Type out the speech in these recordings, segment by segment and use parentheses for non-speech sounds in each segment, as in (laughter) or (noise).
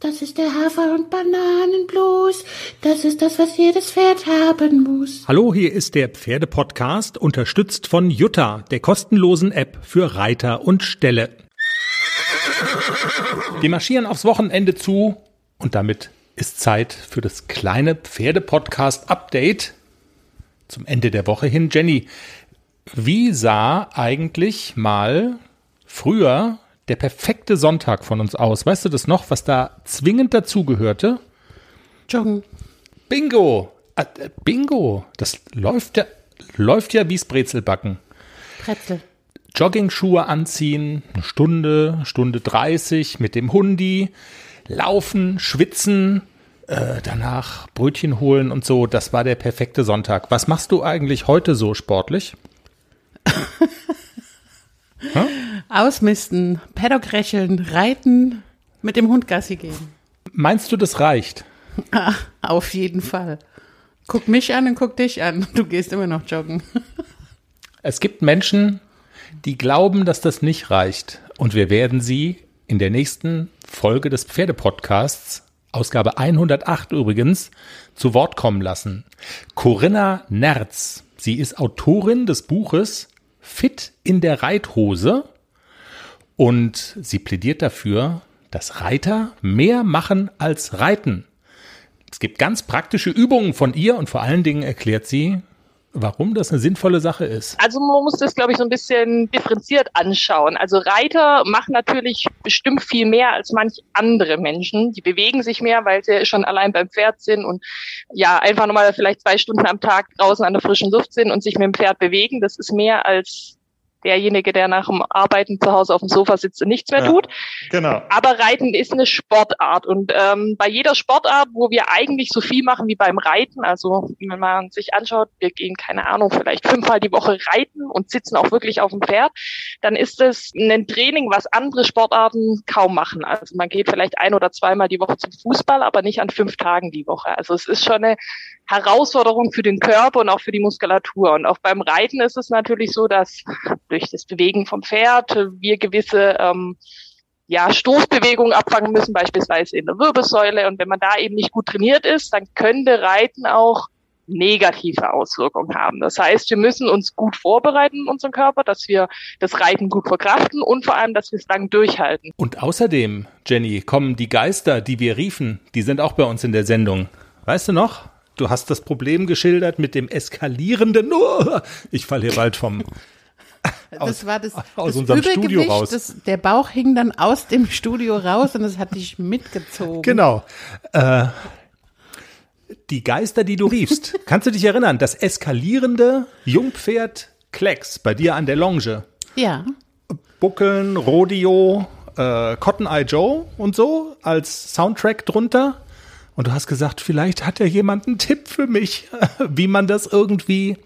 Das ist der Hafer- und Bananenblues. Das ist das, was jedes Pferd haben muss. Hallo, hier ist der Pferdepodcast, unterstützt von Jutta, der kostenlosen App für Reiter und Ställe. Wir marschieren aufs Wochenende zu und damit ist Zeit für das kleine Pferdepodcast-Update zum Ende der Woche hin. Jenny, wie sah eigentlich mal früher der perfekte Sonntag von uns aus. Weißt du das noch, was da zwingend dazugehörte? Joggen. Bingo! Ah, äh, Bingo! Das läuft ja, läuft ja wie's Brezelbacken. Brezel. Jogging-Schuhe anziehen, eine Stunde, Stunde 30 mit dem Hundi, laufen, schwitzen, äh, danach Brötchen holen und so. Das war der perfekte Sonntag. Was machst du eigentlich heute so sportlich? (laughs) Ausmisten, Paddock rächeln, reiten, mit dem Hund Gassi gehen. Meinst du, das reicht? Ah, auf jeden Fall. Guck mich an und guck dich an. Du gehst immer noch joggen. Es gibt Menschen, die glauben, dass das nicht reicht. Und wir werden sie in der nächsten Folge des Pferdepodcasts, Ausgabe 108 übrigens, zu Wort kommen lassen. Corinna Nerz. Sie ist Autorin des Buches Fit in der Reithose und sie plädiert dafür, dass Reiter mehr machen als reiten. Es gibt ganz praktische Übungen von ihr und vor allen Dingen erklärt sie, warum das eine sinnvolle Sache ist. Also man muss das, glaube ich, so ein bisschen differenziert anschauen. Also Reiter machen natürlich bestimmt viel mehr als manch andere Menschen. Die bewegen sich mehr, weil sie schon allein beim Pferd sind und ja, einfach nochmal vielleicht zwei Stunden am Tag draußen an der frischen Luft sind und sich mit dem Pferd bewegen. Das ist mehr als derjenige, der nach dem Arbeiten zu Hause auf dem Sofa sitzt und nichts mehr ja, tut. Genau. Aber Reiten ist eine Sportart und ähm, bei jeder Sportart, wo wir eigentlich so viel machen wie beim Reiten, also wenn man sich anschaut, wir gehen keine Ahnung, vielleicht fünfmal die Woche reiten und sitzen auch wirklich auf dem Pferd, dann ist es ein Training, was andere Sportarten kaum machen. Also man geht vielleicht ein oder zweimal die Woche zum Fußball, aber nicht an fünf Tagen die Woche. Also es ist schon eine Herausforderung für den Körper und auch für die Muskulatur. Und auch beim Reiten ist es natürlich so, dass durch das Bewegen vom Pferd wir gewisse ähm, ja, Stoßbewegungen abfangen müssen, beispielsweise in der Wirbelsäule. Und wenn man da eben nicht gut trainiert ist, dann könnte Reiten auch negative Auswirkungen haben. Das heißt, wir müssen uns gut vorbereiten in unserem Körper, dass wir das Reiten gut verkraften und vor allem, dass wir es lang durchhalten. Und außerdem, Jenny, kommen die Geister, die wir riefen, die sind auch bei uns in der Sendung. Weißt du noch? Du hast das Problem geschildert mit dem eskalierenden. Oh, ich falle hier bald vom. Aus, (laughs) das war das, aus das unserem Studio raus. Das, der Bauch hing dann aus dem Studio raus und es hat dich mitgezogen. Genau. Äh, die Geister, die du riefst. (laughs) Kannst du dich erinnern? Das eskalierende Jungpferd Klecks bei dir an der Longe. Ja. Buckeln, Rodeo, äh, Cotton Eye Joe und so als Soundtrack drunter. Und du hast gesagt, vielleicht hat ja jemand einen Tipp für mich, (laughs) wie man das irgendwie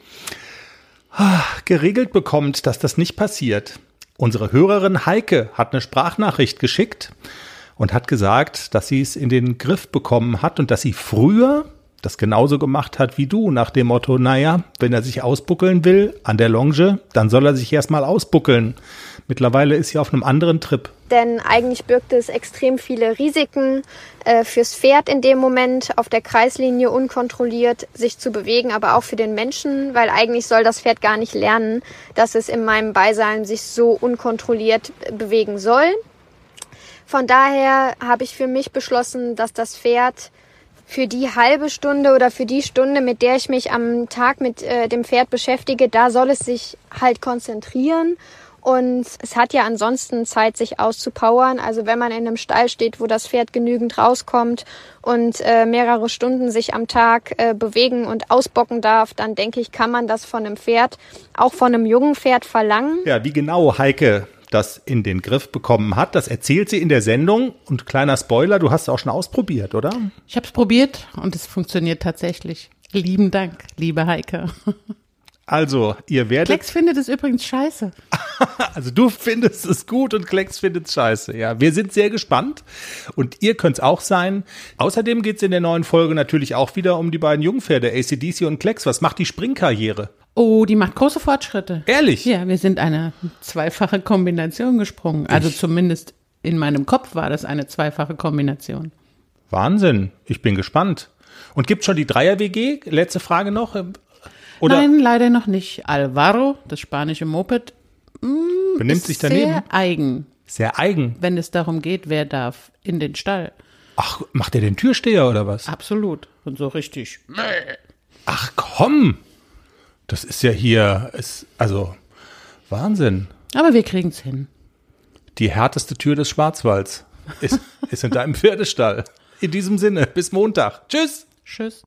ah, geregelt bekommt, dass das nicht passiert. Unsere Hörerin Heike hat eine Sprachnachricht geschickt und hat gesagt, dass sie es in den Griff bekommen hat und dass sie früher das genauso gemacht hat wie du, nach dem Motto, naja, wenn er sich ausbuckeln will an der Longe, dann soll er sich erstmal ausbuckeln. Mittlerweile ist sie auf einem anderen Trip. Denn eigentlich birgt es extrem viele Risiken äh, fürs Pferd in dem Moment, auf der Kreislinie unkontrolliert sich zu bewegen, aber auch für den Menschen, weil eigentlich soll das Pferd gar nicht lernen, dass es in meinem Beisein sich so unkontrolliert bewegen soll. Von daher habe ich für mich beschlossen, dass das Pferd für die halbe Stunde oder für die Stunde, mit der ich mich am Tag mit äh, dem Pferd beschäftige, da soll es sich halt konzentrieren. Und es hat ja ansonsten Zeit, sich auszupowern. Also wenn man in einem Stall steht, wo das Pferd genügend rauskommt und äh, mehrere Stunden sich am Tag äh, bewegen und ausbocken darf, dann denke ich, kann man das von einem Pferd, auch von einem jungen Pferd verlangen. Ja, wie genau, Heike, das in den Griff bekommen hat. Das erzählt sie in der Sendung. Und kleiner Spoiler, du hast es auch schon ausprobiert, oder? Ich habe es probiert und es funktioniert tatsächlich. Lieben Dank, liebe Heike. (laughs) Also, ihr werdet. Klecks findet es übrigens scheiße. (laughs) also, du findest es gut und Klecks findet es scheiße. Ja, wir sind sehr gespannt. Und ihr könnt es auch sein. Außerdem geht es in der neuen Folge natürlich auch wieder um die beiden Jungpferde, ACDC und Klecks. Was macht die Springkarriere? Oh, die macht große Fortschritte. Ehrlich? Ja, wir sind eine zweifache Kombination gesprungen. Also ich. zumindest in meinem Kopf war das eine zweifache Kombination. Wahnsinn. Ich bin gespannt. Und gibt schon die Dreier-WG? Letzte Frage noch. Oder? Nein, leider noch nicht. Alvaro, das spanische Moped, mh, mm, benimmt sich daneben. Sehr eigen. Sehr eigen. Wenn es darum geht, wer darf in den Stall. Ach, macht er den Türsteher oder was? Absolut. Und so richtig. Ach komm. Das ist ja hier, ist, also Wahnsinn. Aber wir kriegen es hin. Die härteste Tür des Schwarzwalds ist, ist in deinem Pferdestall. In diesem Sinne, bis Montag. Tschüss. Tschüss.